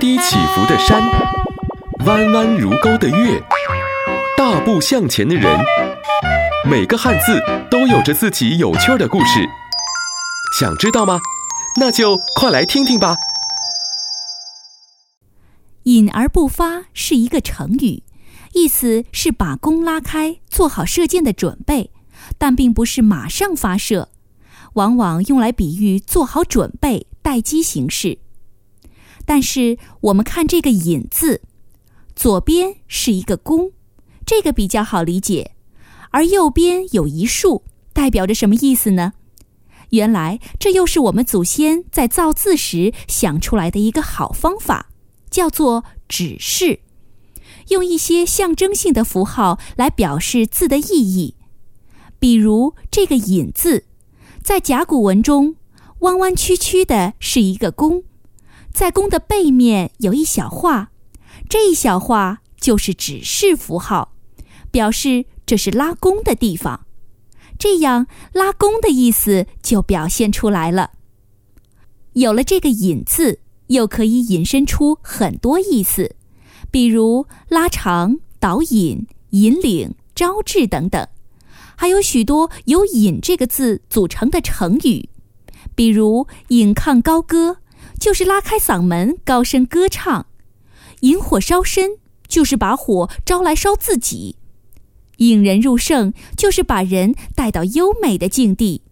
低起伏的山，弯弯如钩的月，大步向前的人，每个汉字都有着自己有趣的故事。想知道吗？那就快来听听吧。隐而不发是一个成语，意思是把弓拉开，做好射箭的准备，但并不是马上发射，往往用来比喻做好准备、待机行事。但是我们看这个“引”字，左边是一个弓，这个比较好理解，而右边有一竖，代表着什么意思呢？原来这又是我们祖先在造字时想出来的一个好方法，叫做指示，用一些象征性的符号来表示字的意义。比如这个“引”字，在甲骨文中，弯弯曲曲的是一个弓，在弓的背面有一小画，这一小画就是指示符号，表示这是拉弓的地方。这样拉弓的意思就表现出来了。有了这个“引”字，又可以引申出很多意思，比如拉长、导引、引领、招致等等，还有许多由“引”这个字组成的成语，比如“引吭高歌”，就是拉开嗓门高声歌唱；“引火烧身”，就是把火招来烧自己。引人入胜，就是把人带到优美的境地；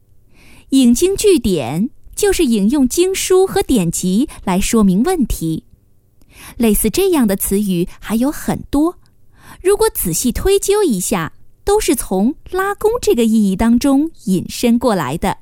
引经据典，就是引用经书和典籍来说明问题。类似这样的词语还有很多，如果仔细推究一下，都是从“拉弓”这个意义当中引申过来的。